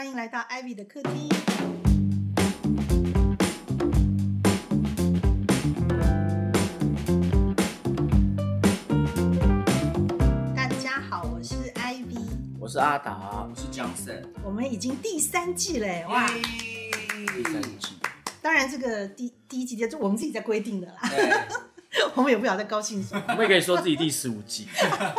欢迎来到 Ivy 的客厅。大家好，我是 Ivy，我是阿达。我，是 Johnson，我们已经第三季嘞，哇！第三季，当然，这个第第一季就我们自己在规定的啦，对，我们也不晓得高兴什么，我们也可以说自己第十五季，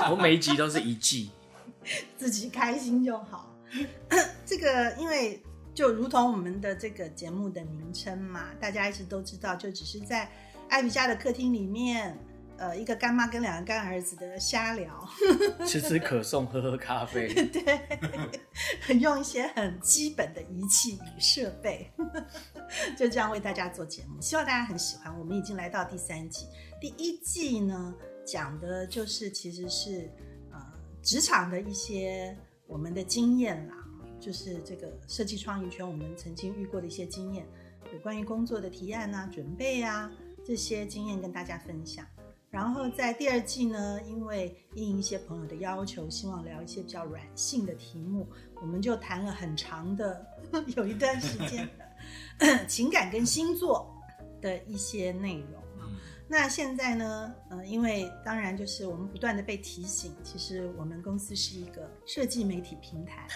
我每一集都是一季，自己开心就好。这个因为就如同我们的这个节目的名称嘛，大家一直都知道，就只是在艾比家的客厅里面，呃，一个干妈跟两个干儿子的瞎聊，吃吃可颂，喝喝咖啡，对，用一些很基本的仪器与设备，就这样为大家做节目，希望大家很喜欢。我们已经来到第三季，第一季呢讲的就是其实是呃职场的一些我们的经验啦，就是这个设计创意圈我们曾经遇过的一些经验，有关于工作的提案啊、准备啊这些经验跟大家分享。然后在第二季呢，因为应一些朋友的要求，希望聊一些比较软性的题目，我们就谈了很长的，有一段时间的 情感跟星座的一些内容。那现在呢，呃，因为当然就是我们不断的被提醒，其实我们公司是一个设计媒体平台，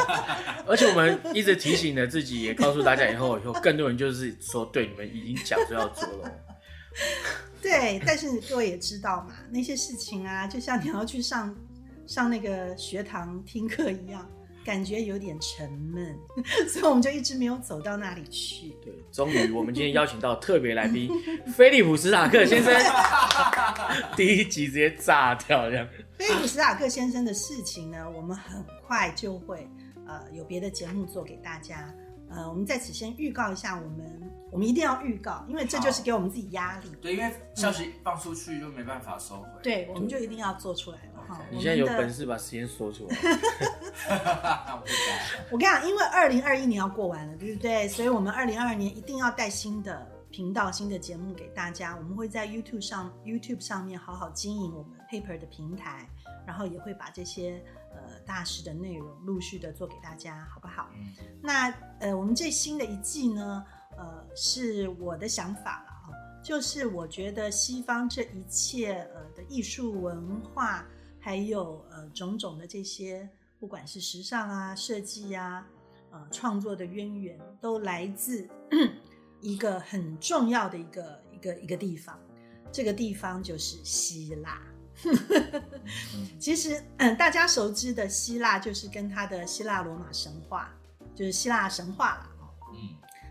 而且我们一直提醒了自己，也告诉大家以后，以后更多人就是说，对你们已经讲说要做了，对，但是各位也知道嘛，那些事情啊，就像你要去上上那个学堂听课一样，感觉有点沉闷，所以我们就一直没有走到那里去。对，终于我们今天邀请到特别来宾 菲利普史塔克先生，第一集直接炸掉这样，菲利普史塔克先生的事情呢，我们很快就会呃有别的节目做给大家。呃，我们在此先预告一下，我们我们一定要预告，因为这就是给我们自己压力。对，因为消息放出去就没办法收回。对，我们就一定要做出来了哈。你现在有本事把时间说出来，我跟你讲，因为二零二一年要过完了，对不对？所以我们二零二二年一定要带新的频道、新的节目给大家。我们会在 YouTube 上 YouTube 上面好好经营我们 Paper 的平台，然后也会把这些呃大师的内容陆续的做给大家，好不好？嗯那呃，我们这新的一季呢，呃，是我的想法了啊，就是我觉得西方这一切呃的艺术文化，还有呃种种的这些，不管是时尚啊、设计啊、呃创作的渊源，都来自 一个很重要的一个一个一个地方，这个地方就是希腊。其实，嗯，大家熟知的希腊就是跟它的希腊罗马神话，就是希腊神话啦。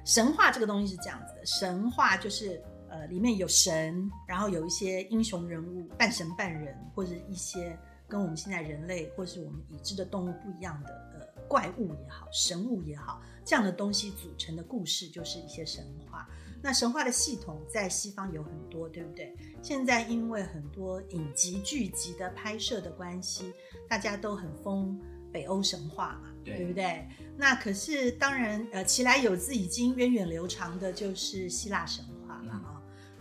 神话这个东西是这样子的，神话就是呃里面有神，然后有一些英雄人物，半神半人，或者一些跟我们现在人类或是我们已知的动物不一样的呃怪物也好，神物也好，这样的东西组成的故事就是一些神话。那神话的系统在西方有很多，对不对？现在因为很多影集剧集的拍摄的关系，大家都很疯北欧神话嘛，对对不对？那可是当然，呃，其来有自已经源远流长的就是希腊神话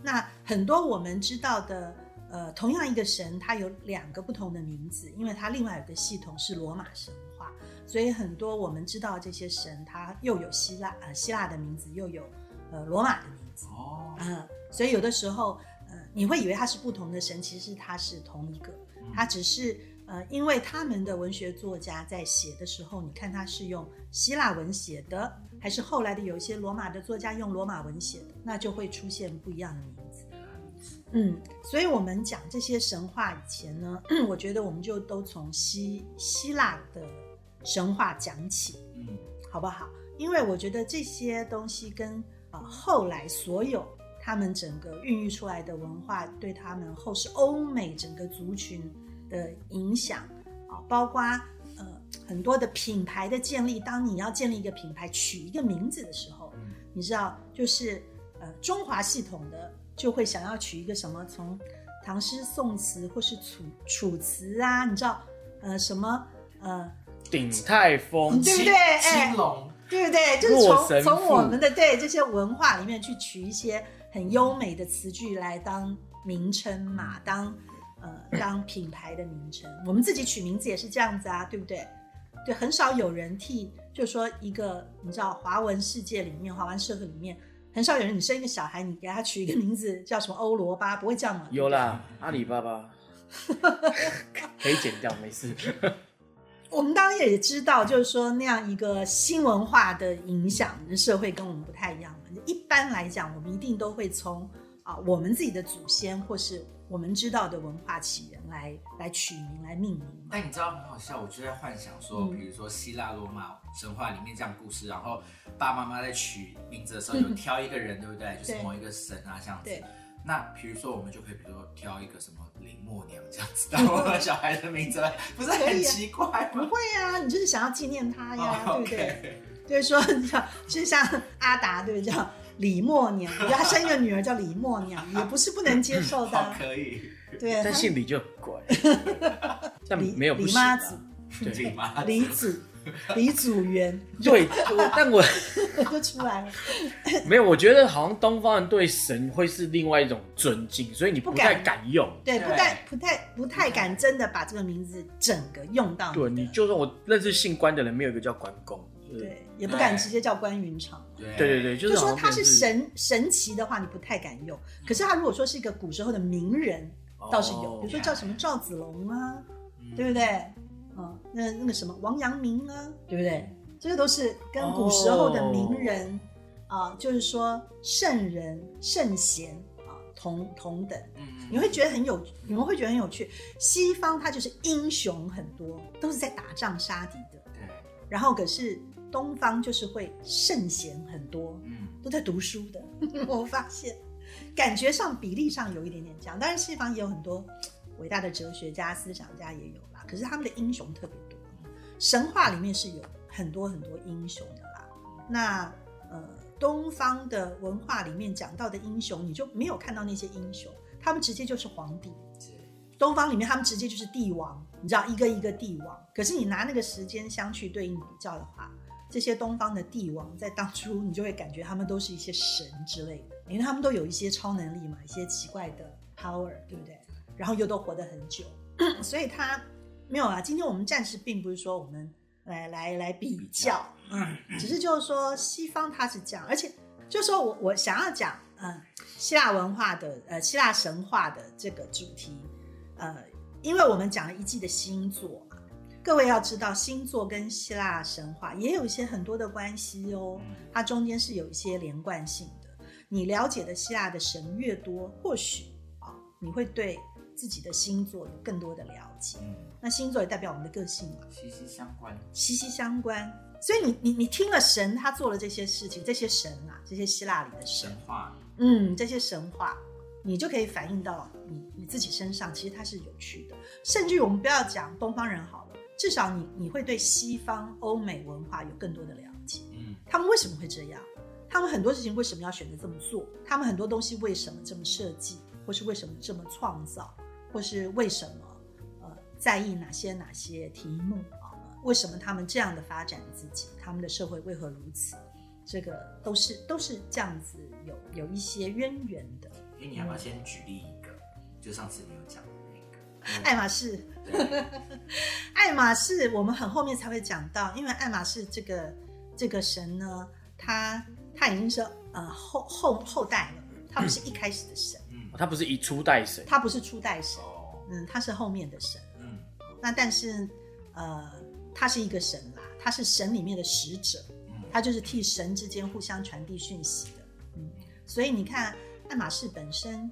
那很多我们知道的，呃，同样一个神，它有两个不同的名字，因为它另外有个系统是罗马神话，所以很多我们知道这些神，它又有希腊呃希腊的名字，又有呃罗马的名字。哦，嗯，所以有的时候，呃，你会以为它是不同的神，其实它是同一个，它只是呃，因为他们的文学作家在写的时候，你看他是用希腊文写的，还是后来的有一些罗马的作家用罗马文写的，那就会出现不一样的名字。嗯，所以我们讲这些神话以前呢，我觉得我们就都从希希腊的神话讲起。嗯，好不好？因为我觉得这些东西跟呃后来所有他们整个孕育出来的文化，对他们后世欧美整个族群的影响啊，包括呃很多的品牌的建立。当你要建立一个品牌，取一个名字的时候，嗯你知道，就是呃中华系统的就会想要取一个什么从唐诗宋词或是楚楚辞啊，你知道呃什么呃鼎泰丰，对不对哎青龙，对不对？就是从从我们的对这些文化里面去取一些很优美的词句来当名称嘛，当呃当品牌的名称。我们自己取名字也是这样子啊，对不对？对，很少有人替就是说一个你知道华文世界里面，华文社会里面，很少有人你生一个小孩，你给他取一个名字叫什么欧罗巴，不会这样吗？有啦，阿里巴巴可以剪掉，没事。我们当然也知道，就是说那样一个新文化的影响，社会跟我们不太一样嘛。一般来讲，我们一定都会从啊我们自己的祖先或是我们知道的文化起源来来取名来命名。但你知道很好笑，我就在幻想说，嗯比如说希腊罗马神话里面这样故事，然后爸爸妈妈在取名字的时候有 挑一个人，对不对？就是某一个神啊这样子。那比如说，我们就可以，比如说挑一个什么林默娘这样子当我们小孩的名字来，不是很奇怪吗？不会啊，你就是想要纪念他呀，哦对不对？就是说，叫就像阿达，对不对？叫李默娘，他生一个女儿叫李默娘，也不是不能接受的。啊。可以，对，他但姓李就很怪，李没有不李妈子、对。李妈李子、李祖元。对，但我 就出来了。没有，我觉得好像东方人对神会是另外一种尊敬，所以你不太敢。用。对，对不太不太不太敢真的把这个名字整个用到对，你就算我认识姓关的人，没有一个叫关公。就是对，也不敢直接叫关云长。对对对对，就是说他是神神奇的话，你不太敢用。可是他如果说是一个古时候的名人，倒是有，哦比如说叫什么赵子龙啊，嗯对不对？嗯，那那个什么王阳明啊，对不对？这个都是跟古时候的名人啊、就是说圣人、圣贤啊同同等。嗯你会觉得很有，你们会觉得很有趣。西方他就是英雄很多，都是在打仗杀敌的，对，然后可是东方就是会圣贤很多，嗯都在读书的。我发现，感觉上比例上有一点点这样。当然，西方也有很多伟大的哲学家、思想家也有啦。可是他们的英雄特别多，神话里面是有很多很多英雄的啦。那呃，东方的文化里面讲到的英雄，你就没有看到那些英雄，他们直接就是皇帝。东方里面他们直接就是帝王，你知道一个一个帝王。可是你拿那个时间相去对应比较的话，这些东方的帝王在当初你就会感觉他们都是一些神之类的，因为他们都有一些超能力嘛，一些奇怪的 power，对不对？然后又都活得很久，所以他没有啊。今天我们暂时并不是说我们来来来比较，嗯，只是就是说西方它是这样，而且就是说我我想要讲，嗯，希腊文化的呃希腊神话的这个主题，呃，因为我们讲了一季的星座嘛，各位要知道星座跟希腊神话也有一些很多的关系哦，它中间是有一些连贯性的。你了解的希腊的神越多，或许啊、你会对自己的星座有更多的了解。嗯，那星座也代表我们的个性嘛，息息相关。息息相关。所以你你你听了神他做了这些事情，这些神啊，这些希腊里的神神，话，嗯，这些神话，你就可以反映到你你自己身上，其实它是有趣的。甚至于我们不要讲东方人好了，至少你你会对西方欧美文化有更多的了解。嗯他们为什么会这样？他们很多事情为什么要选择这么做？他们很多东西为什么这么设计，或是为什么这么创造，或是为什么呃在意哪些哪些题目啊？为什么他们这样的发展自己？他们的社会为何如此？这个都是都是这样子有有一些渊源的。因为你要不要先举例一个？就上次你爱马仕，对，爱马仕，我们很后面才会讲到，因为爱马仕这个这个神呢，他他已经是呃后后后代了，他不是一开始的神，嗯，他不是一初代神，他不是初代神，哦，嗯，他是后面的神。嗯。那但是呃，他是一个神啦，他是神里面的使者，嗯，他就是替神之间互相传递讯息的，嗯，所以你看爱马仕本身，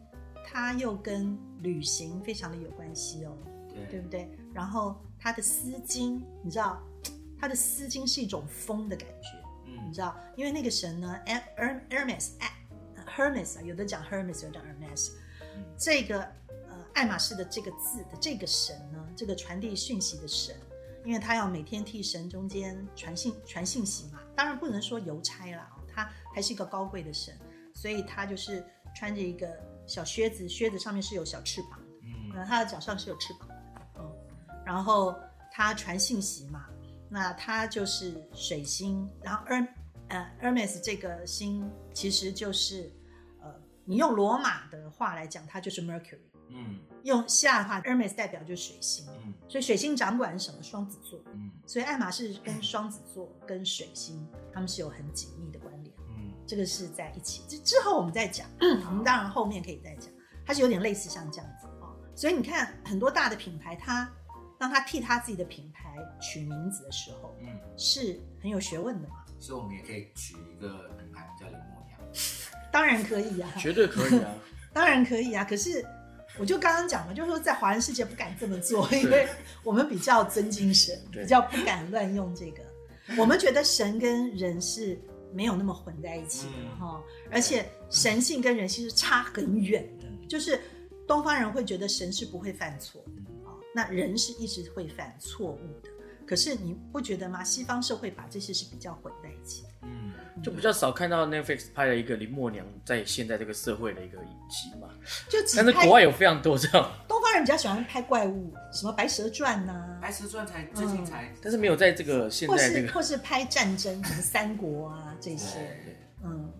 它又跟旅行非常的有关系哦。对对，不对？然后它的丝巾，你知道，它的丝巾是一种风的感觉，嗯你嗯知道，因为那个神呢，Her Hermes Hermes 啊，有的讲 Hermes，有的讲 Hermes，嗯这个呃爱马仕的这个字的这个神呢，这个传递讯息的神，因为他要每天替神中间传信传信息嘛，当然不能说邮差啦，哦他还是一个高贵的神，所以他就是穿着一个小靴子，靴子上面是有小翅膀的。嗯呃，它的脚上是有翅膀的，嗯，然后它传信息嘛，那它就是水星，然后 Her 呃 Hermes 这个星其实就是呃，你用罗马的话来讲，它就是 Mercury，嗯用希腊的话，Hermes 代表就是水星，嗯所以水星掌管什么？双子座。嗯所以爱马仕跟双子座跟水星，他们是有很紧密的关联。嗯这个是在一起，之之后我们再讲。我们当然后面可以再讲，它是有点类似像这样子哦。所以你看，很多大的品牌，它当他替他自己的品牌取名字的时候，嗯，是很有学问的嘛。所以我们也可以取一个品牌叫林默娘。当然可以啊，绝对可以啊。当然可以啊。可是我就刚刚讲了，就是说在华人世界不敢这么做，因为我们比较尊敬神，比较不敢乱用这个。我们觉得神跟人是没有那么混在一起的嗯哈、而且神性跟人性是差很远的。就是东方人会觉得神是不会犯错的啊、那人是一直会犯错误的。可是你不觉得吗？西方社会把这些是比较混在一起的。嗯，就比较少看到 Netflix 拍了一个林默娘在现在这个社会的一个影集嘛，就只但是拍国外有非常多这样，东方人比较喜欢拍怪物，什么《白蛇传》呐，白蛇传才最近才，但是没有在这个现或在这个是或是拍战争，什么三国啊这些，对嗯，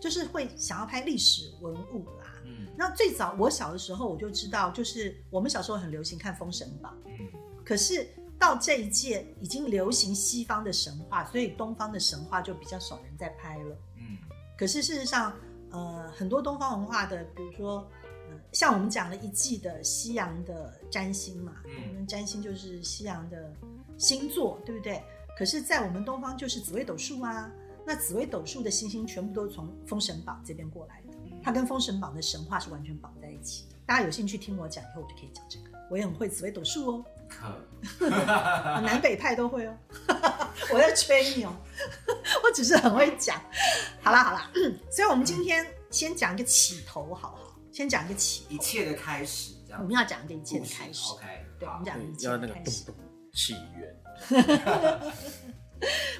就是会想要拍历史文物啦。嗯。那最早我小的时候我就知道，就是我们小时候很流行看《封神榜》，嗯。可是到这一届已经流行西方的神话，所以东方的神话就比较少人在拍了。嗯可是事实上，呃，很多东方文化的，比如说，呃，像我们讲了一季的西洋的占星嘛，嗯我们占星就是西洋的星座，对不对？可是，在我们东方就是紫微斗数啊，那紫微斗数的星星全部都是从《封神榜》这边过来的，它跟《封神榜》的神话是完全绑在一起的。大家有兴趣听我讲，以后我就可以讲这个。我也很会紫微斗数哦，南北派都会哦。我在吹你哦，我只是很会讲。好啦好啦，所以我们今天先讲一个起头，好不好？先讲一个起头，一切的开始，这样我们要讲一个一切的开始。OK，对，我好们讲一个一切要那个的开始。起源，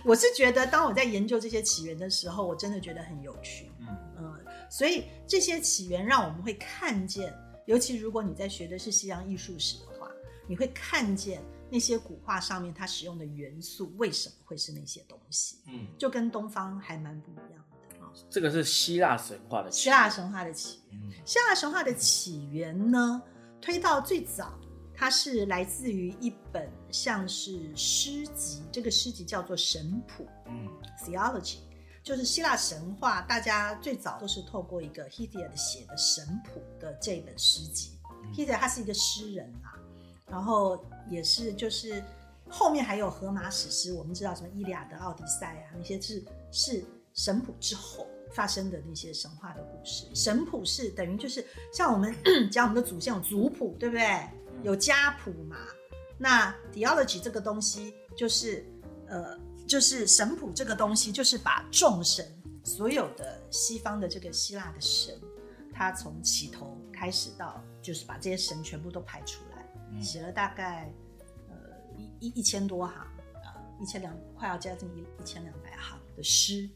我是觉得，当我在研究这些起源的时候，我真的觉得很有趣。嗯嗯，所以这些起源让我们会看见，尤其如果你在学的是西洋艺术史的话，你会看见那些古画上面它使用的元素为什么会是那些东西，嗯就跟东方还蛮不一样的啊。这个是希腊神话的起希腊神话的起源，嗯希腊神话的起源呢，推到最早，它是来自于一本像是诗集，这个诗集叫做《神谱嗯 （Theology），就是希腊神话，大家最早都是透过一个 Hesiod 写的《神谱》的这本诗集。嗯 Hesiod 他是一个诗人啊，然后也是就是后面还有荷马史诗，我们知道什么《伊利亚德》《奥迪赛》啊，那些是是神谱之后发生的那些神话的故事。神谱是等于就是像我们 讲我们的祖先有族谱，对不对？有家谱嘛。那 theology 这个东西就是呃，就是神谱这个东西，就是把众神所有的西方的这个希腊的神，他从起头开始到，就是把这些神全部都排出来，嗯写了大概呃一一一千多行啊，一千两快要接近一一千两百行的诗，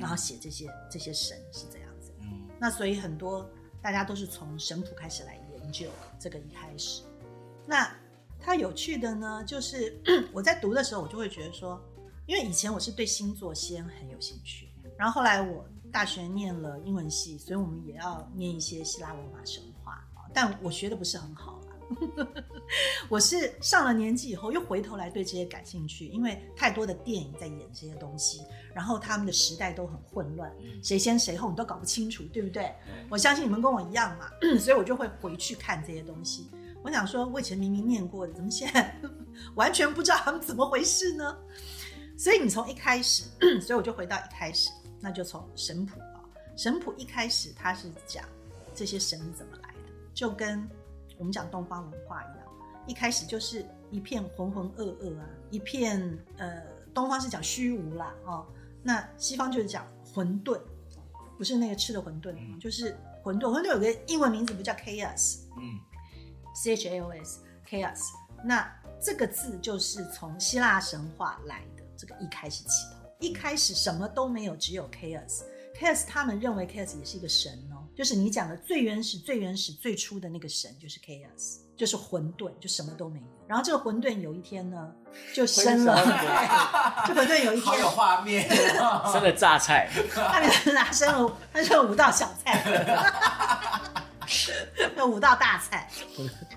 然后写这些这些神是这样子。嗯那所以很多大家都是从神谱开始来研究这个一开始。那它有趣的呢，就是 我在读的时候，我就会觉得说，因为以前我是对星座先很有兴趣，然后后来我大学念了英文系，所以我们也要念一些希腊罗马神话啊，但我学的不是很好啦。我是上了年纪以后，又回头来对这些感兴趣，因为太多的电影在演这些东西，然后他们的时代都很混乱，谁先谁后你都搞不清楚，对不对？我相信你们跟我一样嘛，所以我就会回去看这些东西。我想说，我以前明明念过的，怎么现在 完全不知道他们怎么回事呢？所以你从一开始，所以我就回到一开始，那就从神谱啊，神谱一开始它是讲这些神怎么来的，就跟我们讲东方文化一样，一开始就是一片浑浑噩噩啊，一片呃，东方是讲虚无啦哦，那西方就是讲混沌，不是那个吃的馄饨，嗯就是混沌。混沌有个英文名字不叫 chaos，嗯 C H A O S chaos。那这个字就是从希腊神话来的，这个一开始起头，一开始什么都没有，只有 chaos。chaos 他们认为 chaos 也是一个神哦，就是你讲的最原始、最原始、最初的那个神就是 chaos，就是混沌，就什么都没有。然后这个混沌有一天呢，就生了，这混沌有一天好有，画面，生了榨菜，他拿生了，他生了五道小菜。有五道大菜，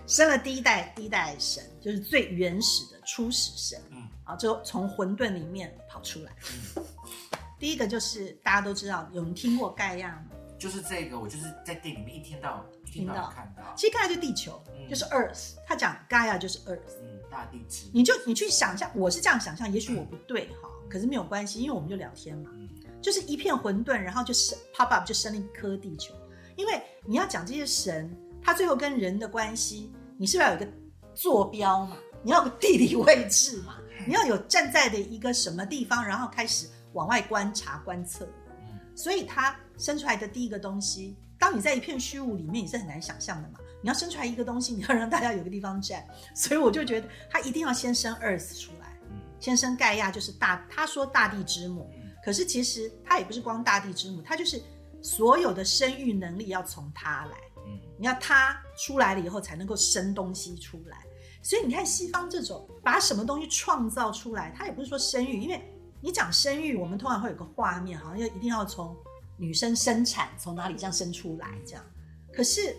生了第一代第一代神，就是最原始的初始神，嗯啊，就从混沌里面跑出来。第一个就是大家都知道，有人听过盖亚吗？就是这个，我就是在电影里面一天到一天到看到，其实盖亚就地球，嗯就是 Earth，他讲盖亚就是 Earth。嗯，大地之，你就你去想象，我是这样想象，也许我不对哈，可是没有关系，因为我们就聊天嘛，嗯就是一片混沌，然后就生 pop up 就生了一颗地球。因为你要讲这些神，他最后跟人的关系，你是不是要有一个坐标嘛？你要有个地理位置嘛？你要有站在的一个什么地方，然后开始往外观察观测。嗯所以它生出来的第一个东西，当你在一片虚无里面，你是很难想象的嘛。你要生出来一个东西，你要让大家有个地方站，所以我就觉得他一定要先生 Earth 出来，嗯先生盖亚就是大，他说大地之母，嗯可是其实他也不是光大地之母，他就是所有的生育能力要从他来，嗯你要他出来了以后才能够生东西出来。所以你看西方这种把什么东西创造出来，它也不是说生育，因为你讲生育，我们通常会有个画面，好像要一定要从女生生产从哪里这样生出来这样。可是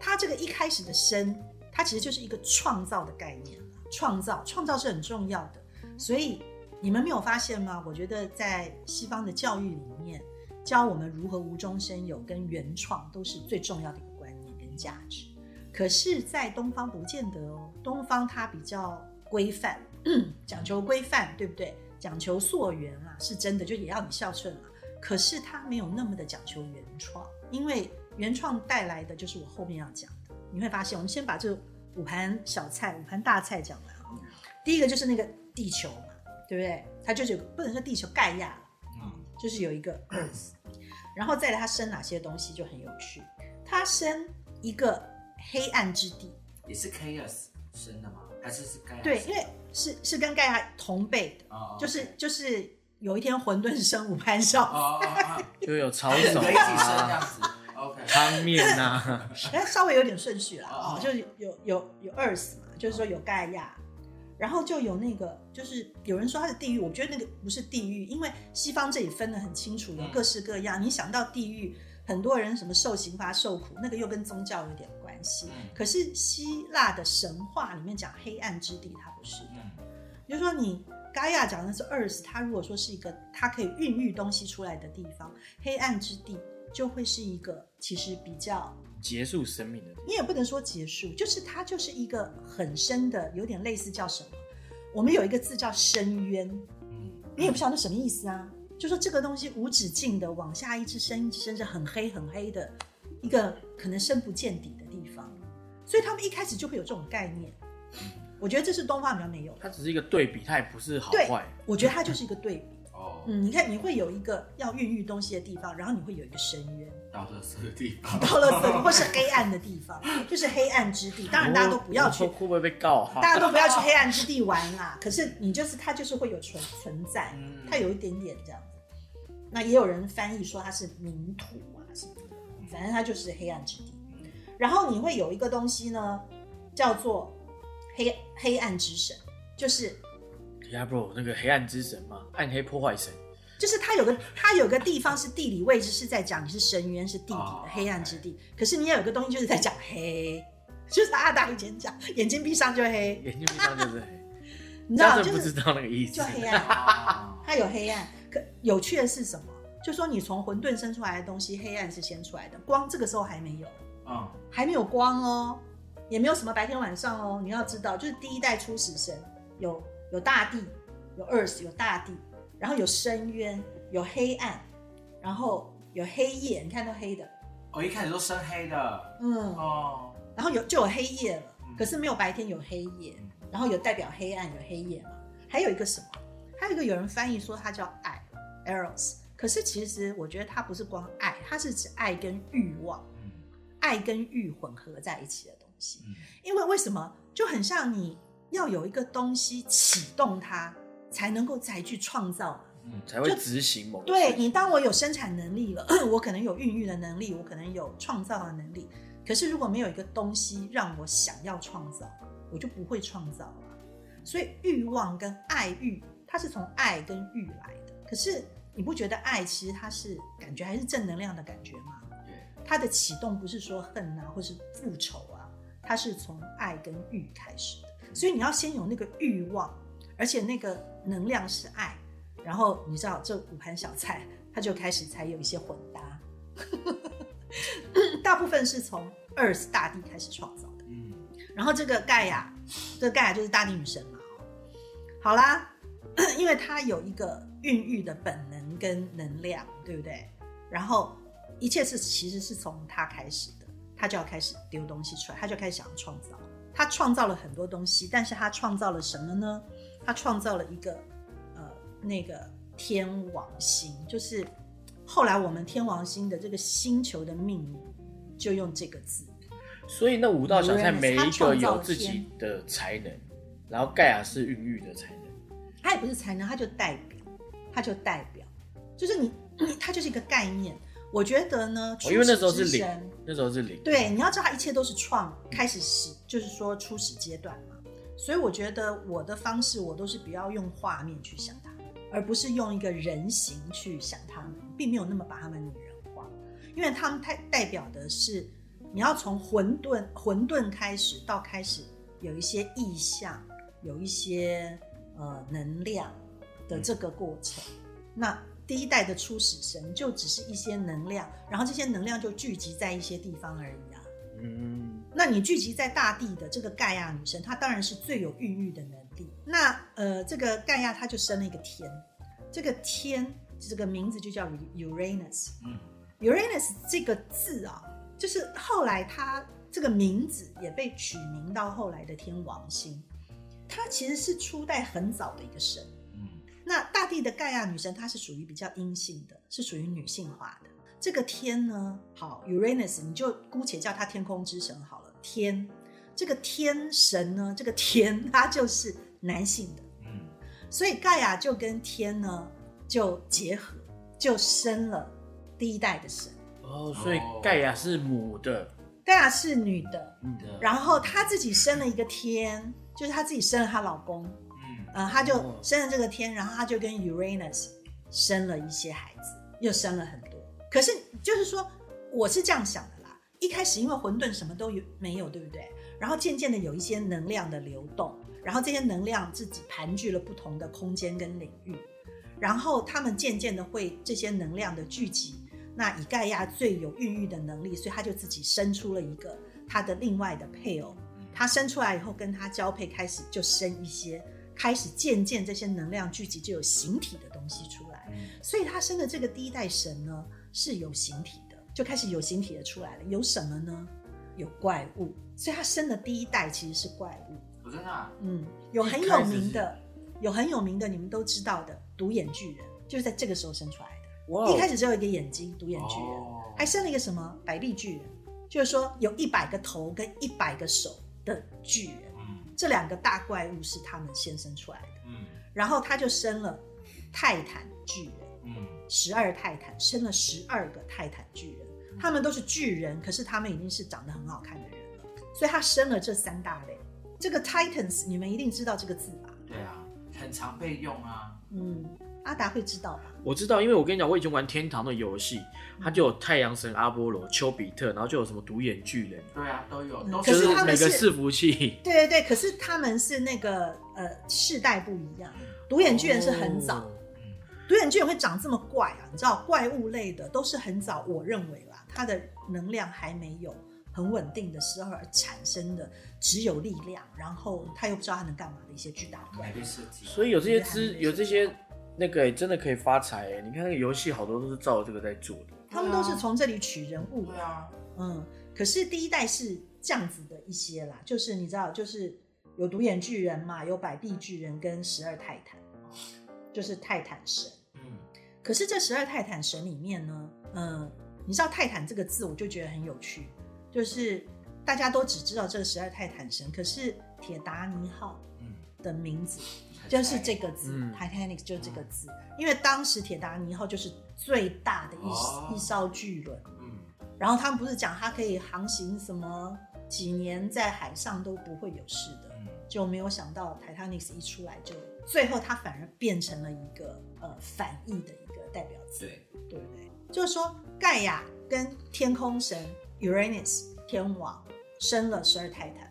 它这个一开始的生，它其实就是一个创造的概念。创造，创造是很重要的。所以你们没有发现吗？我觉得在西方的教育里面，教我们如何无中生有跟原创，都是最重要的一个观念跟价值。可是，在东方不见得哦，东方它比较规范，讲求规范，对不对？讲求溯源啊，是真的，就也要你孝顺啊。可是它没有那么的讲求原创，因为原创带来的就是我后面要讲的。你会发现，我们先把这五盘小菜、五盘大菜讲完啊。第一个就是那个地球嘛，对不对？它就是有不能说地球盖亚了，嗯就是有一个 Earth，然后再来它生哪些东西就很有趣。它生一个黑暗之地，也是 chaos 生的吗？还是是盖亚对，因为是是跟盖亚同辈的，哦就是就是有一天混沌生五潘少就有炒哦手可以一起生这样啊、子，OK，汤面呐，哎，稍微有点顺序啦，哦哦，就是有有有 Earth 嘛，就是说有盖亚，然后就有那个，就是有人说它是地狱，我觉得那个不是地狱，因为西方这里分得很清楚，有嗯。各式各样。你想到地狱，很多人什么受刑罚、受苦，那个又跟宗教有点关系。嗯可是希腊的神话里面讲黑暗之地，它不是，嗯就是说你。盖亚讲的是 Earth，它如果说是一个它可以孕育东西出来的地方，黑暗之地就会是一个其实比较结束生命的你也不能说结束，就是它就是一个很深的，有点类似叫什么？我们有一个字叫深渊，嗯你也不晓得什么意思啊？就说这个东西无止境的往下一直深，一直深，是很黑很黑的一个可能深不见底的所以他们一开始就会有这种概念。我觉得这是东方比较没有的，它只是一个对比，它也不是好坏。我觉得它就是一个对比。哦，嗯，你看你会有一个要孕育东西的地方，然后你会有一个深渊。到垃圾的地方，到了什么或是黑暗的地方，就是黑暗之地。当然大家都不要去会不会被告啊？大家都不要去黑暗之地玩啦。可是你就是它，就是会有存存在，嗯它有一点点这样子。那也有人翻译说它是冥土啊什么的，反正它就是黑暗之地。然后你会有一个东西呢，叫做黑黑暗之神，就是呀，bro，那个黑暗之神嘛，暗黑破坏神，就是它有个它有个地方是地理位置是在讲你是深渊是地底哦的黑暗之地，可是你也有个东西就是在讲黑，就是阿达以前讲眼睛闭上就黑，眼睛闭上就是黑。你知道就是不知道那个意思就。黑暗。哦它有黑暗，可有趣的是什么？就说你从混沌生出来的东西，黑暗是先出来的，光这个时候还没有，嗯。还没有光哦，也没有什么白天晚上哦。你要知道，就是第一代初始神有有大地，有 earth，有大地，然后有深渊，有黑暗，然后有黑夜，你看到黑的，我一开始都深黑的，嗯，哦，然后有就有黑夜了嗯，可是没有白天，有黑夜嗯，然后有代表黑暗，有黑夜嘛。还有一个什么？还有一个有人翻译说它叫爱 （eros），可是其实我觉得它不是光爱，它是指爱跟欲望，嗯爱跟欲混合在一起的东西。嗯因为为什么就很像你要有一个东西启动它，才能够再去创造。嗯才会执行某对你，当我有生产能力了，我可能有孕育的能力，我可能有创造的能力。可是如果没有一个东西让我想要创造，我就不会创造了。所以欲望跟爱欲，它是从爱跟欲来的。可是你不觉得爱其实它是感觉还是正能量的感觉吗？它的启动不是说恨啊，或是复仇啊，它是从爱跟欲开始的。所以你要先有那个欲望，而且那个能量是爱，然后你知道这五盘小菜，它就开始才有一些混搭。大部分是从 Earth 大地开始创造的，然后这个盖亚，这个盖亚就是大地女神嘛。好啦，因为她有一个孕育的本能跟能量，对不对？然后一切是其实是从他开始的，他就要开始丢东西出来，他就开始想要创造。他创造了很多东西，但是他创造了什么呢？他创造了一个呃那个天王星，就是后来我们天王星的这个星球的命名就用这个字。所以那五道小菜每一个有自己的才能，然后盖亚是孕育的才能。他也不是才能，他就代表，他就代表，就是你，他就是一个概念。我觉得呢，哦因为那时候是零那时候是零。对，你要知道，它一切都是创开始始，就是说初始阶段嘛。所以我觉得我的方式，我都是不要用画面去想它们，而不是用一个人形去想它们，并没有那么把它们拟人化，因为他们太代表的是你要从混沌混沌开始，到开始有一些意象，有一些呃能量的这个过程。那第一代的初始神就只是一些能量，然后这些能量就聚集在一些地方而已啊。嗯，那你聚集在大地的这个盖亚女神，她当然是最有孕育的能力。那呃，这个盖亚她就生了一个天，这个天这个名字就叫 Uranus。嗯 Uranus 这个字啊，就是后来它这个名字也被取名到后来的天王星。它其实是初代很早的一个神。嗯那大地的盖亚女神，她是属于比较阴性的，是属于女性化的。这个天呢，好，Uranus，你就姑且叫它天空之神好了。天，这个天神呢，这个天它就是男性的，嗯所以盖亚就跟天呢就结合，就生了第一代的神。哦，所以盖亚是母的。盖亚是女的，然后她自己生了一个天，就是她自己生了她老公，嗯呃，他就哦生了这个天，然后他就跟 Uranus 生了一些孩子，又生了很多。可是就是说，我是这样想的啦。一开始因为混沌什么都有没有，对不对？然后渐渐的有一些能量的流动，然后这些能量自己盘踞了不同的空间跟领域，然后他们渐渐的会这些能量的聚集。那以盖亚最有孕育的能力，所以他就自己生出了一个他的另外的配偶。他生出来以后，跟他交配，开始就生一些，开始渐渐这些能量聚集，就有形体的东西出来。嗯所以他生的这个第一代神呢，是有形体的，就开始有形体的出来了。有什么呢？有怪物，所以他生的第一代其实是怪物。我真的啊嗯，有很有名的，有很有名的，你们都知道的独眼巨人，就是在这个时候生出来的。哇一开始只有一个眼睛，独眼巨人，哦还生了一个什么百臂巨人，就是说有一百个头跟一百个手的巨人。嗯这两个大怪物是他们先生出来的，嗯然后他就生了泰坦巨人，嗯十二泰坦，生了十二个泰坦巨人，他们都是巨人，可是他们已经是长得很好看的人了，所以他生了这三大类。这个 Titans 你们一定知道这个字吧？对啊，很常被用啊。嗯，阿达会知道吧？我知道，因为我跟你讲，我以前玩天堂的游戏，它就有太阳神阿波罗、丘比特，然后就有什么独眼巨人，对啊，都有，可就是是他们每个伺服器。对对对，可是他们是那个呃世代不一样，独眼巨人是很早，独眼巨人会长这么怪啊？你知道怪物类的都是很早，我认为啦，它的能量还没有很稳定的时候而产生的，只有力量，然后他又不知道他能干嘛的一些巨大的怪物。没设计，所以有这些资，有这些那个真的可以发财哎！你看那个游戏好多都是照这个在做的。他们都是从这里取人物的，对啊，嗯。可是第一代是这样子的一些啦，就是你知道，就是有独眼巨人嘛，有百臂巨人跟十二泰坦，就是泰坦神。嗯可是这十二泰坦神里面呢，嗯，你知道泰坦这个字，我就觉得很有趣，就是大家都只知道这十二泰坦神，可是铁达尼号嗯，的名字就是这个字、嗯。T i t a n i c 就这个字，因为当时铁达尼号就是最大的一、哦。一艘巨轮，嗯。然后他们不是讲它可以航行什么几年在海上都不会有事的，嗯。就没有想到 Titanic 一出来就，最后它反而变成了一个呃反义的一个代表词，对，对不对？就是说盖亚跟天空神 Uranus 天王生了十二泰坦，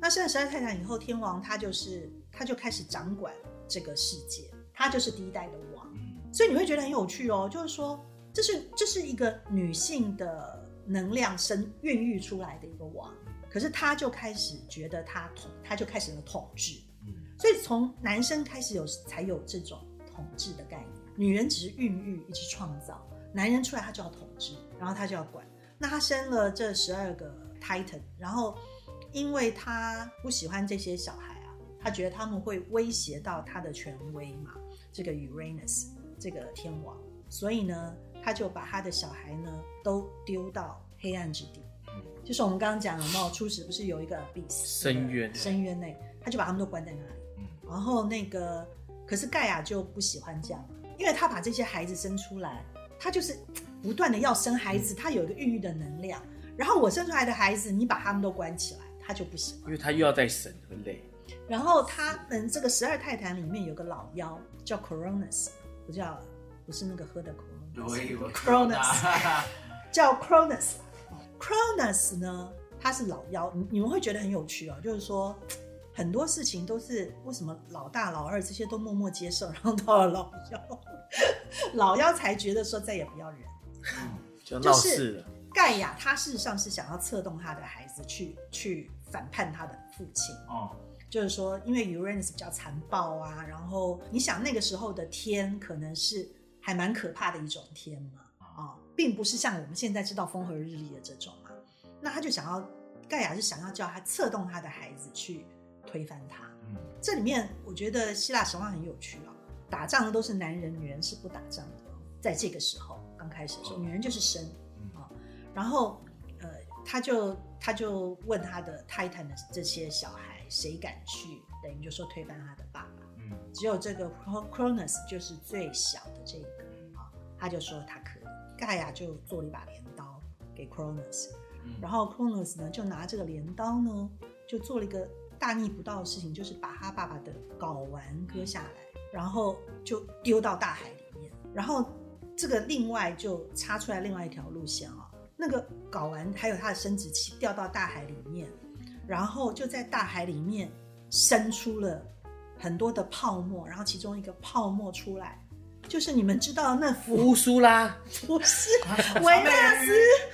那生了十二泰坦以后，天王他就是他就开始掌管这个世界，他就是第一代的王。嗯所以你会觉得很有趣哦，就是说这是这是一个女性的能量生孕育出来的一个王，可是他就开始觉得他统，他就开始了统治，嗯所以从男生开始有才有这种统治的概念，女人只是孕育一直创造，男人出来他就要统治，然后他就要管。那他生了这十二个 Titan，然后因为他不喜欢这些小孩啊，他觉得他们会威胁到他的权威嘛，这个 Uranus 这个天王，所以呢，他就把他的小孩呢都丢到黑暗之地。嗯就是我们刚刚讲有没有初始不是有一个 abyss 深渊深渊内，他就把他们都关在那里。嗯然后那个，可是盖亚就不喜欢这样，因为他把这些孩子生出来，他就是不断的要生孩子，他有一个孕育的能量。然后我生出来的孩子，你把他们都关起来，他就不喜欢。因为他又要再审，很累。然后他们这个十二泰坦里面有个老妖叫 Cronus，不叫不是那个喝的为 Cronus 叫 Cronus。Cronus 呢，他是老妖，你你们会觉得很有趣哦，就是说很多事情都是为什么老大老二这些都默默接受，然后到了老妖，老妖才觉得说再也不要忍。就要闹事了。盖亚他事实上是想要策动他的孩子去去反叛他的父亲，哦，就是说，因为 Uranus 比较残暴啊，然后你想那个时候的天可能是还蛮可怕的一种天嘛，啊、并不是像我们现在知道风和日丽的这种嘛。那他就想要盖亚是想要叫他策动他的孩子去推翻他。嗯这里面我觉得希腊神话很有趣哦，打仗的都是男人，女人是不打仗的哦。在这个时候刚开始的时候，哦女人就是生嗯啊、然后呃，他就他就问他的 Titan 的这些小孩，谁敢去？等于就说推翻他的爸爸。嗯只有这个 Cro- Cronus 就是最小的这个啊，他就说他可以。盖亚就做了一把镰刀给 Cronus，嗯然后 Cronus 呢就拿这个镰刀呢，就做了一个大逆不道的事情，就是把他爸爸的睾丸割下来，然后就丢到大海里面。然后这个另外就插出来另外一条路线啊、那个睾丸还有他的生殖器掉到大海里面，然后就在大海里面生出了很多的泡沫，然后其中一个泡沫出来，就是你们知道那幅乌苏拉，不是 维纳斯，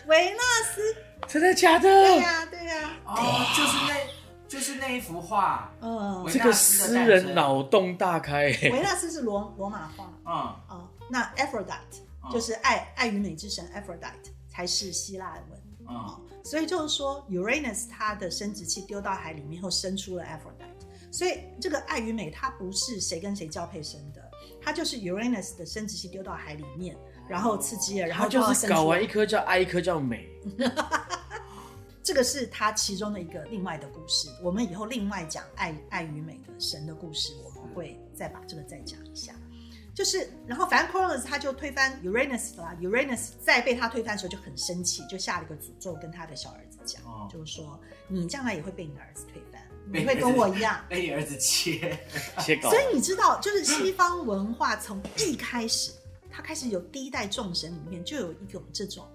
维纳斯，真的假的对的？呀、对呀、哦，就是那，就是那一幅画，嗯，这个诗人脑洞大开、欸。维纳斯是罗罗马画嗯哦、那 Aphrodite 嗯就是爱爱与美之神 Aphrodite 才是希腊文。嗯所以就是说，Uranus 它的生殖器丢到海里面后生出了 Aphrodite，所以这个爱与美它不是谁跟谁交配生的，它就是 Uranus 的生殖器丢到海里面，然后刺激了，然后就是搞完一颗叫爱，一颗叫美。这个是它其中的一个另外的故事。我们以后另外讲爱爱与美的神的故事，我们会再把这个再讲一下。就是，然后反正 Cronus 他就推翻 Uranus 啦，Uranus 在被他推翻的时候就很生气，就下了一个诅咒，跟他的小儿子讲，哦就是说你将来也会被你的儿子推翻，你会跟我一样。被你儿子切，切稿所以你知道，就是西方文化从一开始，他开始有第一代众神里面就有一种这种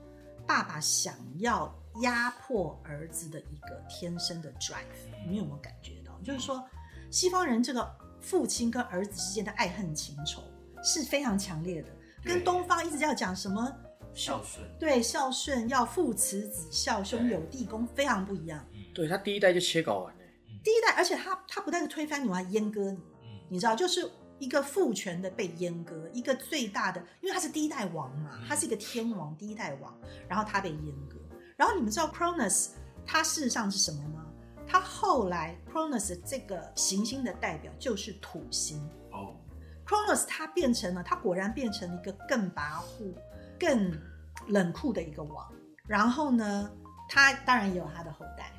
爸爸想要压迫儿子的一个天生的 drive，你有没有感觉到？就是说，西方人这个父亲跟儿子之间的爱恨情仇是非常强烈的，跟对东方一直要讲什么孝顺，对孝顺要父慈子孝，兄友弟恭，非常不一样。对他第一代就切搞完了、第一代，而且他他不但是推翻你，我还阉割你。嗯你知道，就是一个父权的被阉割，一个最大的，因为他是第一代王嘛，嗯他是一个天王，第一代王，然后他被阉割。然后你们知道 Cronus 他事实上是什么吗？他后来 Cronus 这个行星的代表就是土星哦，，Cronus 他变成了，他果然变成了一个更跋扈、更冷酷的一个王。然后呢，他当然也有他的后代。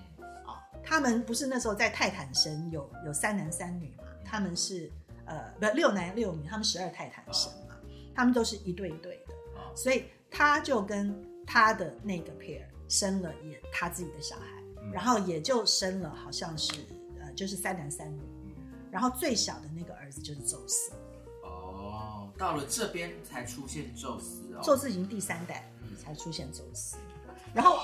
啊、他们不是那时候在泰坦神有有三男三女嘛？他们是呃不六男六女，他们十二泰坦神嘛，他们都是一对一对的，哦。所以他就跟他的那个 pair 生了也他自己的小孩，嗯。然后也就生了好像是呃就是三男三女，嗯。然后最小的那个儿子就是宙斯，哦，到了这边才出现宙斯哦。宙斯已经第三代嗯才出现宙斯，然后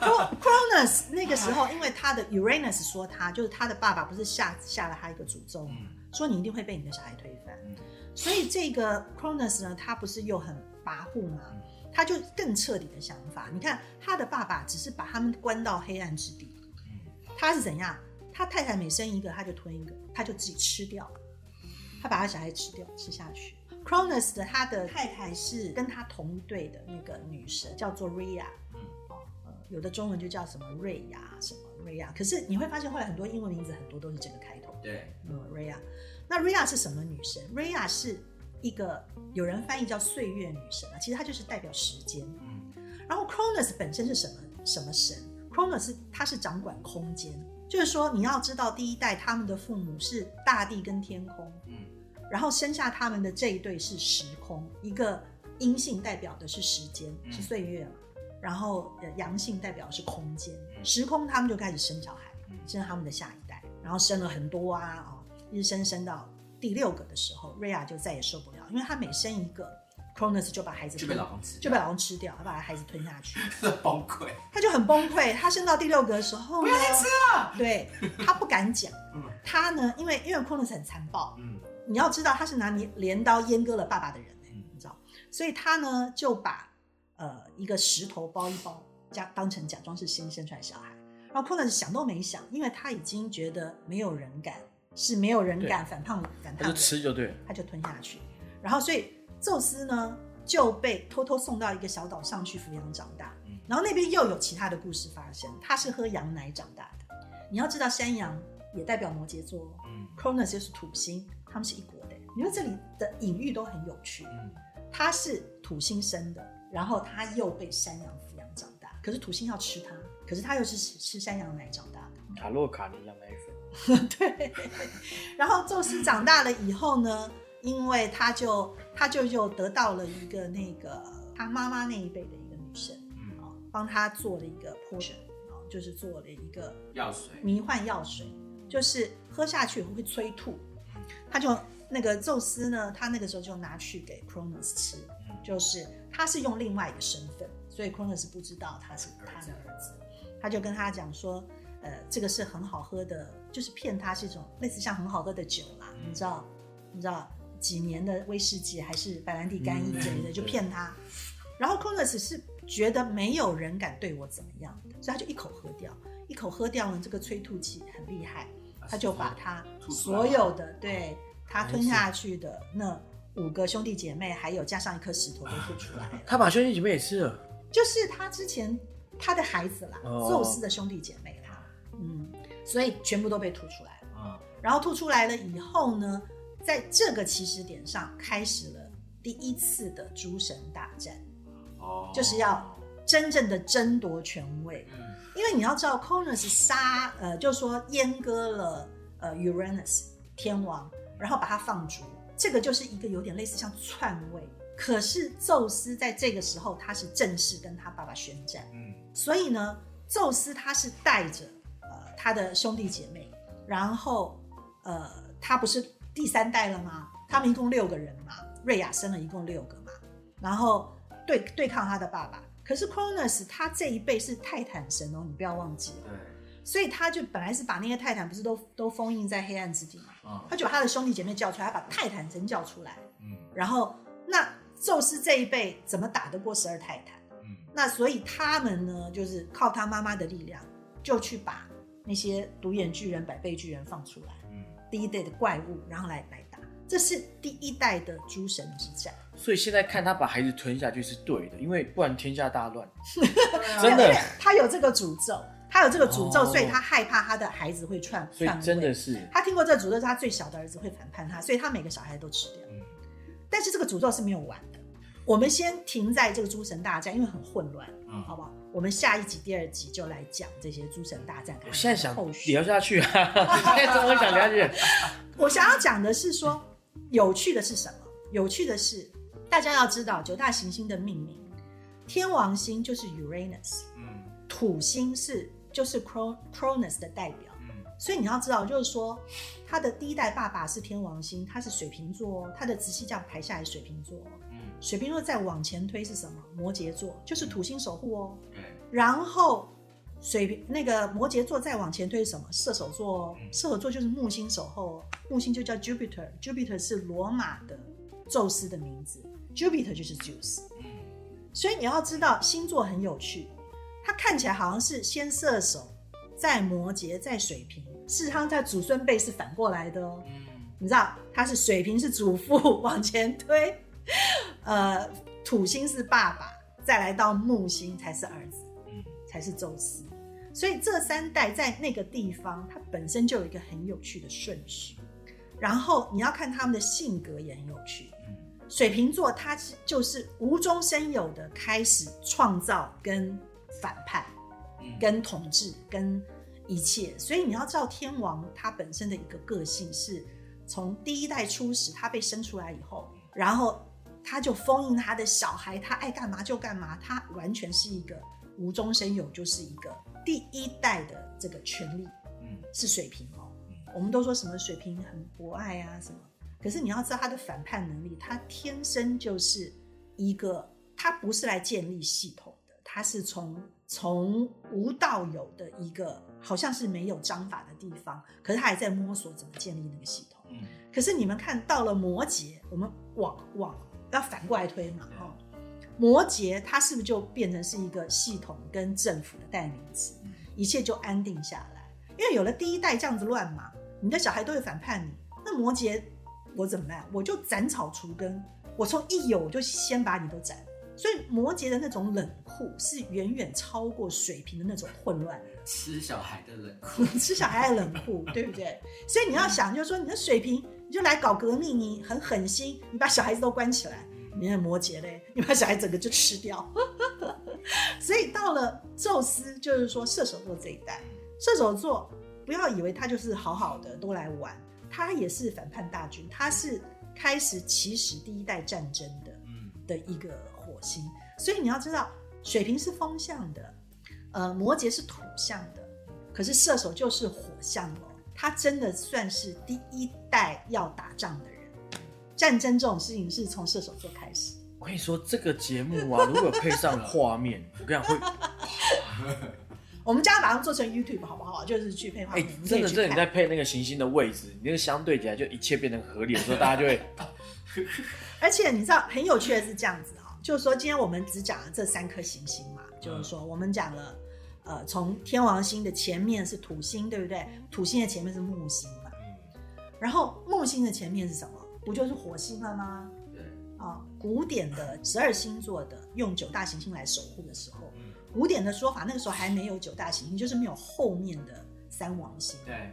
Cro- Cronus 那个时候，因为他的 Uranus 说他就是他的爸爸不是下下了他一个诅咒吗？嗯说你一定会被你的小孩推翻，嗯所以这个 Cronus 呢，他不是又很跋扈吗？嗯他就更彻底的想法。你看他的爸爸只是把他们关到黑暗之地，嗯他是怎样？他太太每生一个，他就吞一个，他就自己吃掉，他把他小孩吃掉吃下去。Cronus 的他的太太是跟他同队的那个女神，叫做 Rhea，嗯哦，呃，有的中文就叫什么瑞亚什么瑞亚。可是你会发现后来很多英文名字很多都是这个开头，对，嗯，Rhea。那 Rhea 是什么女神？Rhea 是一个有人翻译叫岁月女神啊，其实它就是代表时间。嗯然后 Cronus 本身是什么什么神？Cronus 是它是掌管空间，就是说你要知道第一代他们的父母是大地跟天空，嗯然后生下他们的这一对是时空，一个阴性代表的是时间，嗯是岁月嘛，然后呃阳性代表的是空间，嗯时空他们就开始生小孩，嗯生他们的下一代，然后生了很多啊，哦，一直生生到第六个的时候，瑞亚就再也受不了，因为她每生一个，Cronus 就把孩子就被吞老公吃，就被老公吃掉，他把孩子吞下去，崩溃。他就很崩溃。他生到第六个的时候呢，不要再吃了。对他不敢讲，嗯他呢，因为因为 Cronus 很残暴，嗯你要知道他是拿镰镰刀阉割了爸爸的人、你知道，所以他呢就把呃一个石头包一包，假当成假装是新生出来小孩。然后 Cronus 想都没想，因为他已经觉得没有人敢，是没有人敢反抗反他就抗，吃就对了。他就吞下去。然后所以宙斯呢就被偷偷送到一个小岛上去抚养长大。嗯然后那边又有其他的故事发生，他是喝羊奶长大的。你要知道，山羊也代表摩羯座哦嗯，Cronus 就是土星，他们是一国的。你说这里的隐喻都很有趣。嗯他是土星生的，然后他又被山羊抚养长大，可是土星要吃他，可是他又是吃吃山羊奶长大的。卡洛卡尼羊奶粉，对，然后宙斯长大了以后呢，因为他就他就又得到了一个那个他妈妈那一辈的一个女生帮他做了一个 potion 啊，就是做了一个药水。迷幻药水，就是喝下去会催吐。他就那个宙斯呢，他那个时候就拿去给 Cronus 吃，嗯。就是他是用另外一个身份，所以 Cronus 不知道他是他的儿子，他就跟他讲说，呃，这个是很好喝的，就是骗他是一种类似像很好喝的酒啦，嗯。你知道，你知道几年的威士忌还是白兰地干邑之类的，嗯就骗他。然后 Cronus 是觉得没有人敢对我怎么样的，所以他就一口喝掉，一口喝掉呢，这个催吐剂很厉害，他就把他所有的对他吞下去的那五个兄弟姐妹，还有加上一颗石头都吐出来了。他把兄弟姐妹也吃了。就是他之前他的孩子啦，哦宙斯的兄弟姐妹啦，嗯，所以全部都被吐出来了。嗯然后吐出来了以后呢，在这个起始点上开始了第一次的诸神大战，哦，就是要真正的争夺权位。嗯因为你要知道，Cronus 杀呃，就说阉割了呃 Uranus 天王，然后把他放逐，这个就是一个有点类似像篡位。可是宙斯在这个时候，他是正式跟他爸爸宣战，嗯所以呢，宙斯他是带着呃他的兄弟姐妹，然后呃他不是第三代了吗？他们一共六个人嘛，瑞亚生了一共六个嘛，然后对对抗他的爸爸。可是 Cronus 他这一辈是泰坦神哦，你不要忘记了，对，所以他就本来是把那些泰坦不是都都封印在黑暗之地嘛，嗯他就把他的兄弟姐妹叫出来，他把泰坦神叫出来，嗯。然后那宙斯这一辈怎么打得过十二泰坦？嗯。那所以他们呢，就是靠他妈妈的力量，就去把那些独眼巨人、百倍巨人放出来，嗯，第一代的怪物，然后来来打。这是第一代的诸神之战，所以现在看他把孩子吞下去是对的，因为不然天下大乱。啊 真的他有这个诅咒，他有这个诅咒，哦所以他害怕他的孩子会篡所以。真的是，他听过这个诅咒，是他最小的儿子会反叛他，所以他每个小孩都吃掉。嗯但是这个诅咒是没有完的。我们先停在这个诸神大战，因为很混乱，嗯好不好？我们下一集、第二集就来讲这些诸神大战。我现在想聊下去啊，现在真的很想聊下去。我想要讲的是说，有趣的是什么？有趣的是，大家要知道九大行星的命名，天王星就是 Uranus，嗯土星是就是 Cron Cronus 的代表。嗯所以你要知道，就是说，他的第一代爸爸是天王星，他是水瓶座哦，他的直系这样排下来水瓶座哦，嗯，水瓶座再往前推是什么？摩羯座，就是土星守护哦。对，然后水瓶那个摩羯座再往前推是什么？射手座哦，嗯射手座就是木星守候哦，木星就叫 Jupiter，Jupiter 是罗马的宙斯的名字，Jupiter 就是 Zeus。嗯，所以你要知道星座很有趣，它看起来好像是先射手，再摩羯，再水瓶，事实上在祖孙辈是反过来的哦。嗯，你知道，它是水瓶是祖父 往前推，呃，土星是爸爸，再来到木星才是儿子，嗯，才是宙斯。所以这三代在那个地方，它本身就有一个很有趣的顺序。然后你要看他们的性格也很有趣。嗯，水瓶座他是就是无中生有的开始创造跟反叛，嗯，跟统治跟一切，所以你要知道天王他本身的一个个性是从第一代初始他被生出来以后，然后他就封印他的小孩，他爱干嘛就干嘛，他完全是一个无中生有，就是一个第一代的这个权利嗯，是水瓶哦。嗯。我们都说什么水瓶很博爱啊什么，可是你要知道他的反叛能力，他天生就是一个，他不是来建立系统的，他是从从无到有的一个，好像是没有章法的地方，可是他还在摸索怎么建立那个系统。嗯，可是你们看到了摩羯，我们往往要反过来推嘛，哦，摩羯它是不是就变成是一个系统跟政府的代名词？嗯一切就安定下来。因为有了第一代这样子乱嘛，你的小孩都会反叛你，那摩羯我怎么办？我就斩草除根，我从一有我就先把你都斩。所以摩羯的那种冷酷是远远超过水平的那种混乱的。吃小孩的冷酷，吃小孩的冷酷，对不对？所以你要想，就是说你的水平，你就来搞革命，你很狠心，你把小孩子都关起来。你看摩羯嘞，你把小孩整个就吃掉。所以到了宙斯，就是说射手座这一代，射手座不要以为他就是好好的都来玩，他也是反叛大军，他是开始起始第一代战争的。嗯，的一个火星，所以你要知道，水瓶是风象的，呃，摩羯是土象的，可是射手就是火象哦，他真的算是第一代要打仗的人。战争这种事情是从射手座开始，我跟你说，这个节目啊，如果配上画面，我跟你讲会，我们家马上做成 YouTube 好不好？就是去配画哎、面，真的，真的，你看在配那个行星的位置，你那个相对起来，就一切变得合理的时候，大家就会，而且你知道很有趣的是这样子啊、就是说今天我们只讲了这三颗行星嘛，就是说我们讲了，呃，从天王星的前面是土星，对不对？土星的前面是木星嘛，嗯，然后木星的前面是什么？不就是火星了吗？对，啊，古典的十二星座的用九大行星来守护的时候，嗯，古典的说法那个时候还没有九大行星，就是没有后面的三王星。对，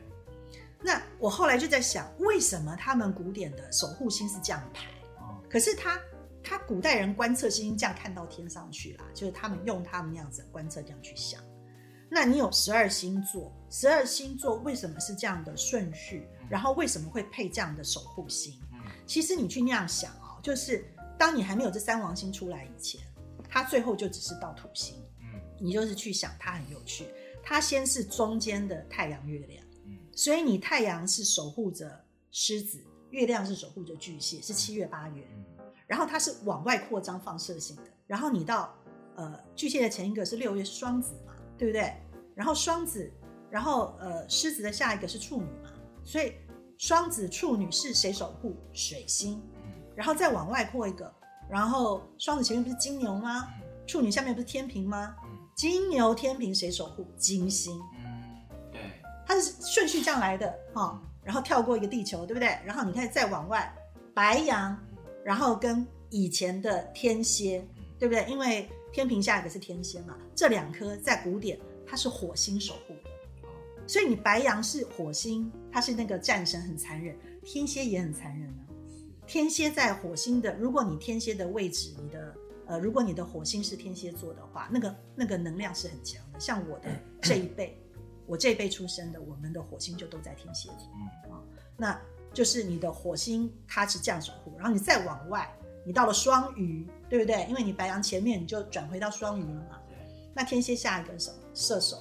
那我后来就在想，为什么他们古典的守护星是这样排？哦，可是他他古代人观测星星这样看到天上去啦，就是他们用他们那样子观测这样去想。那你有十二星座，十二星座为什么是这样的顺序？然后为什么会配这样的守护星？嗯，其实你去那样想哦，就是当你还没有这三王星出来以前，它最后就只是到土星。嗯，你就是去想它很有趣，它先是中间的太阳、月亮，嗯，所以你太阳是守护着狮子，月亮是守护着巨蟹，是七月八月。嗯，然后它是往外扩张放射性的，然后你到呃巨蟹的前一个是六月是双子嘛，对不对？然后双子，然后呃狮子的下一个是处女嘛，所以双子处女是谁守护？水星，嗯，然后再往外扩一个，然后双子前面不是金牛吗？处女下面不是天平吗？嗯，金牛天平谁守护？金星，嗯，对，它是顺序这样来的哈、然后跳过一个地球，对不对？然后你看再往外，白羊，然后跟以前的天蝎，对不对？因为天平下一个是天蝎嘛，这两颗在古典它是火星守护所以你白羊是火星，它是那个战神很残忍，天蝎也很残忍啊。天蝎在火星的，如果你天蝎的位置，你的呃，如果你的火星是天蝎座的话，那个那个能量是很强的。像我的这一辈，我这一辈出生的，我们的火星就都在天蝎座。嗯，那就是你的火星它是这样守护，然后你再往外，你到了双鱼，对不对？因为你白羊前面你就转回到双鱼了嘛。对，那天蝎下一个是什么？射手。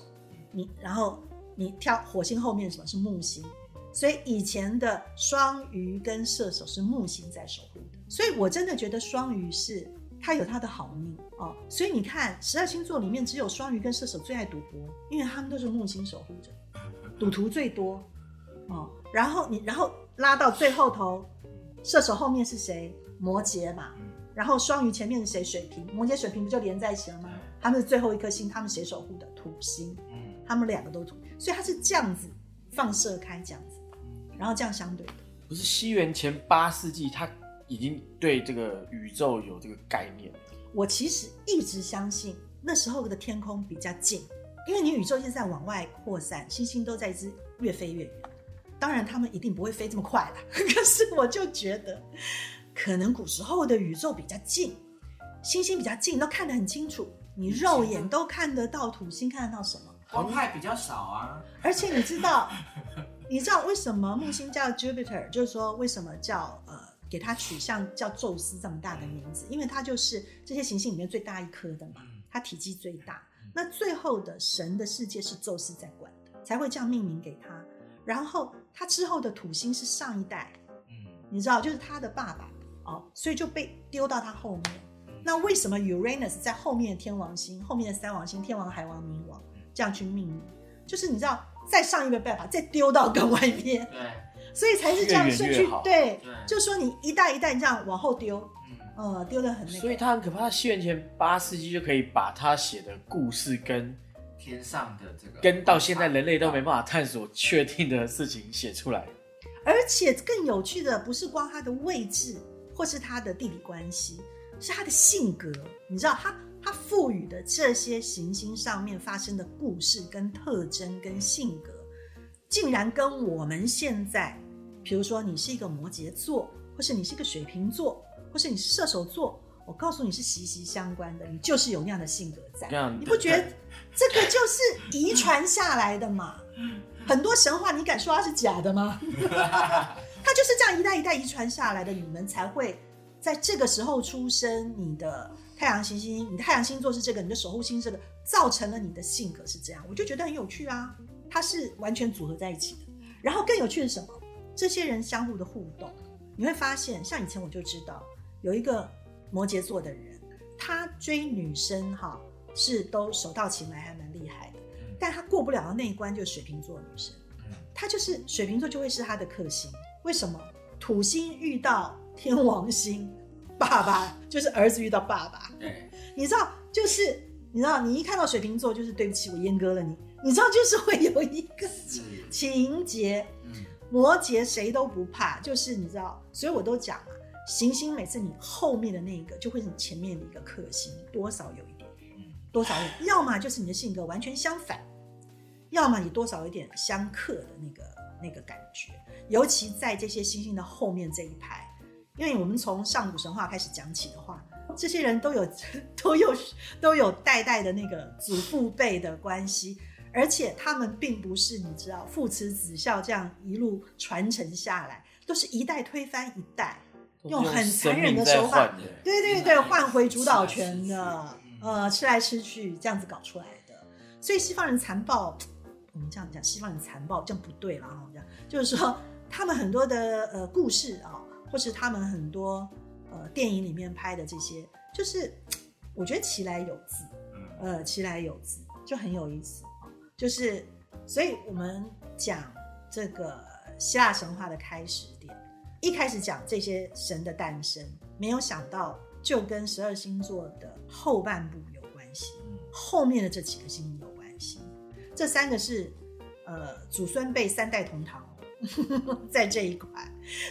你然后你跳火星后面什么是木星？所以以前的双鱼跟射手是木星在守护的，所以我真的觉得双鱼是它有它的好命哦。所以你看十二星座里面只有双鱼跟射手最爱赌博，因为他们都是木星守护者，赌徒最多哦。然后你然后拉到最后头，射手后面是谁？摩羯嘛。然后双鱼前面是谁？水瓶。摩羯水瓶不就连在一起了吗？他们是最后一颗星，他们谁守护的？土星。嗯，他们两个都土，所以它是这样子放射开这样子，然后这样相对的。不是西元前八世纪，他已经对这个宇宙有这个概念。我其实一直相信那时候的天空比较近，因为你宇宙现在往外扩散，星星都在一直越飞越远。当然，他们一定不会飞这么快啦。可是我就觉得，可能古时候的宇宙比较近，星星比较近，都看得很清楚，你肉眼都看得到土星，看得到什么。光害比较少啊。而且你知道，你知道为什么木星叫 Jupiter？就是说为什么叫呃给它取像叫宙斯这么大的名字？因为它就是这些行星里面最大一颗的嘛，它体积最大。那最后的神的世界是宙斯在管的，才会这样命名给他。然后他之后的土星是上一代，嗯，你知道，就是他的爸爸哦，所以就被丢到他后面。那为什么 Uranus 在后面的天王星，后面的三王星，天王、海王、冥王这样去命名？就是你知道，再上一个办法再丢到更外面，对，所以才是这样顺序。对，对就说你一代一代这样往后丢，嗯，呃，丢的很那个。所以他很可怕，西元前八世纪就可以把他写的故事跟天上的这个跟到现在人类都没办法探索确定的事情写出来。而且更有趣的不是光他的位置或是他的地理关系，是他的性格。你知道，它它赋予的这些行星上面发生的故事、跟特征、跟性格，竟然跟我们现在，比如说你是一个摩羯座，或是你是一个水瓶座，或是你是射手座，我告诉你是息息相关的，你就是有那样的性格在你不觉得这个就是遗传下来的嘛？很多神话，你敢说它是假的吗？它就是这样一代一代遗传下来的，你们才会在这个时候出生。你的太阳行星，你的太阳星座是这个，你的守护星是这个，造成了你的性格是这样。我就觉得很有趣啊，它是完全组合在一起的。然后更有趣的是什么？这些人相互的互动，你会发现，像以前我就知道有一个摩羯座的人，他追女生哈是都手到擒来，还蛮厉害的。但他过不了的那一关就是水瓶座女生，嗯他就是水瓶座就会是他的克星。为什么？土星遇到天王星，爸爸就是儿子遇到爸爸，对，你知道，就是你知道，你一看到水瓶座，就是对不起，我阉割了你。你知道，就是会有一个 是，情节。嗯，摩羯谁都不怕，就是你知道，所以我都讲嘛，行星每次你后面的那一个就会是你前面的一个克星，多少有一点，多少有，要么就是你的性格完全相反，要么你多少有点相克的那个那个感觉，尤其在这些星星的后面这一排，因为我们从上古神话开始讲起的话，这些人都有 都有都有代代的那个祖父辈的关系，而且他们并不是你知道父慈子孝这样一路传承下来，都是一代推翻一代，用很残忍的手法，对对对，换回主导权的，呃，吃来吃去这样子搞出来的。所以西方人残暴，我们这样讲，西方人残暴这样不对了哈，这样就是说他们很多的呃故事啊，或是他们很多呃电影里面拍的这些，就是我觉得其来有自，嗯，呃，其来有自，就很有意思啊。就是，所以我们讲这个希腊神话的开始点，一开始讲这些神的诞生，没有想到就跟十二星座的后半部有关系，嗯后面的这几个星星有关系。这三个是呃祖孙辈三代同堂，在这一块，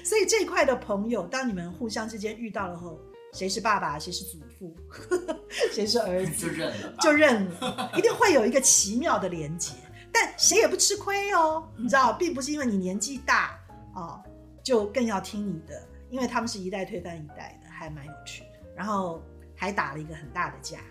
所以这一块的朋友，当你们互相之间遇到了后，谁是爸爸，谁是祖父，谁是儿子，就认了，就认了，一定会有一个奇妙的连接，但谁也不吃亏哦，你知道，并不是因为你年纪大啊、就更要听你的，因为他们是一代推翻一代的，还蛮有趣的，然后还打了一个很大的架。哦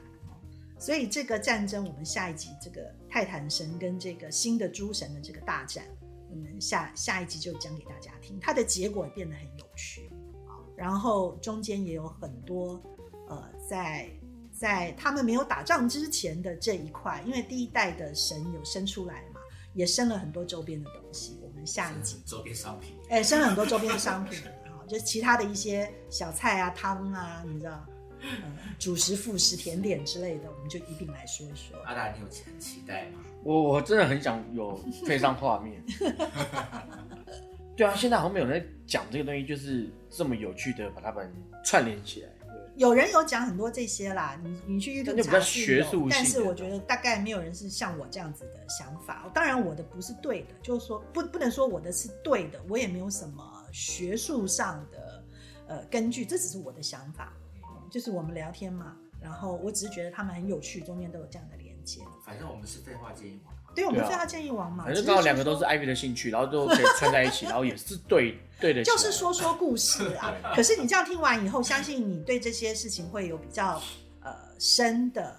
所以这个战争，我们下一集这个泰坦神跟这个新的诸神的这个大战，我们下下一集就讲给大家听，它的结果也变得很有趣啊。然后中间也有很多呃，在在他们没有打仗之前的这一块，因为第一代的神有生出来嘛，也生了很多周边的东西。我们下一集。周边商品，哎，生了很多周边的商品，好，就是其他的一些小菜啊、汤啊，你知道，嗯，主食、副食、甜点之类的，我们就一并来说一说。阿达，你有很期待吗？我我真的很想有配上画面。对啊，现在好像没有人在讲这个东西，就是这么有趣的把它们串联起来。有人有讲很多这些啦，你你去 YouTube 那比较学术但是我觉得大概没有人是像我这样子的想法。当然我的不是对的，就是说不不能说我的是对的，我也没有什么学术上的呃根据，这只是我的想法，就是我们聊天嘛，然后我只是觉得他们很有趣，中间都有这样的连接。反正我们是废话建议网。对，我们废话建议王嘛，反正只刚好两个都是说 Ivy 的兴趣，然后都可以串在一起，然后也是对对的。就是说说故事啊。可是你这样听完以后，相信你对这些事情会有比较呃深的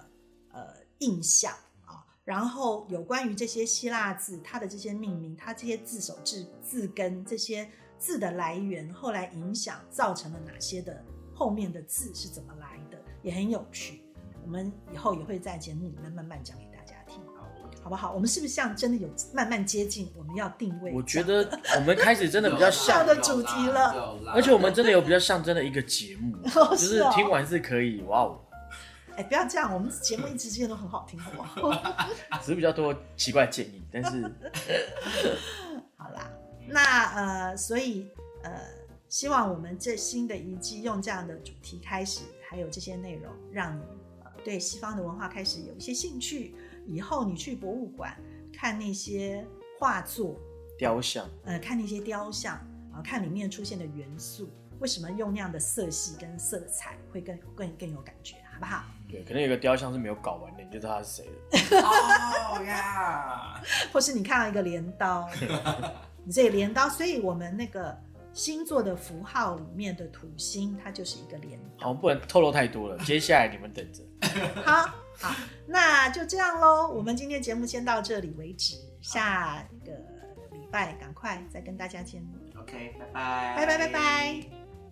呃印象啊。然后有关于这些希腊字，它的这些命名，它这些字首字字根这些字的来源，后来影响造成了哪些的后面的字是怎么来的，也很有趣。我们以后也会在节目里面慢慢讲给大家听。好不好？我们是不是像真的有慢慢接近我们要定位？我觉得我们开始真的比较像 像的主题了而且我们真的有比较像真的一个节目，哦就是哦听完是可以哇哦，哎，不要这样，我们节目一直之间都很好听，好不好？只是比较多奇怪的建议，但是好啦，那呃，所以呃，希望我们这新的一季用这样的主题开始，还有这些内容，让你呃对西方的文化开始有一些兴趣。以后你去博物馆看那些画作，雕像呃，看那些雕像，然后看里面出现的元素，为什么用那样的色系跟色彩会更更更有感觉，好不好？对，可能有个雕像是没有搞完的，你就知道他是谁了。哦呀，或是你看到一个镰刀，你这个镰刀，所以我们那个星座的符号里面的土星，它就是一个镰刀。好，不能透露太多了，接下来你们等着。好好，那就这样喽。我们今天节目先到这里为止，下个礼拜赶快再跟大家见面。OK，拜拜，拜拜拜拜。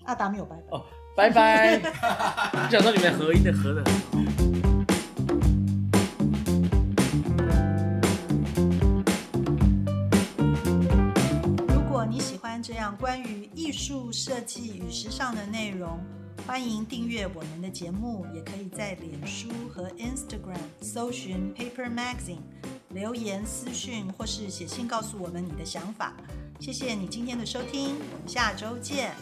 阿达没有拜拜。哦，拜拜。我想说你们合音的合的很好。这样关于艺术设计与时尚的内容，欢迎订阅我们的节目，也可以在脸书和 Instagram 搜寻 Paper Magazine，留言私讯或是写信告诉我们你的想法。谢谢你今天的收听，我们下周见，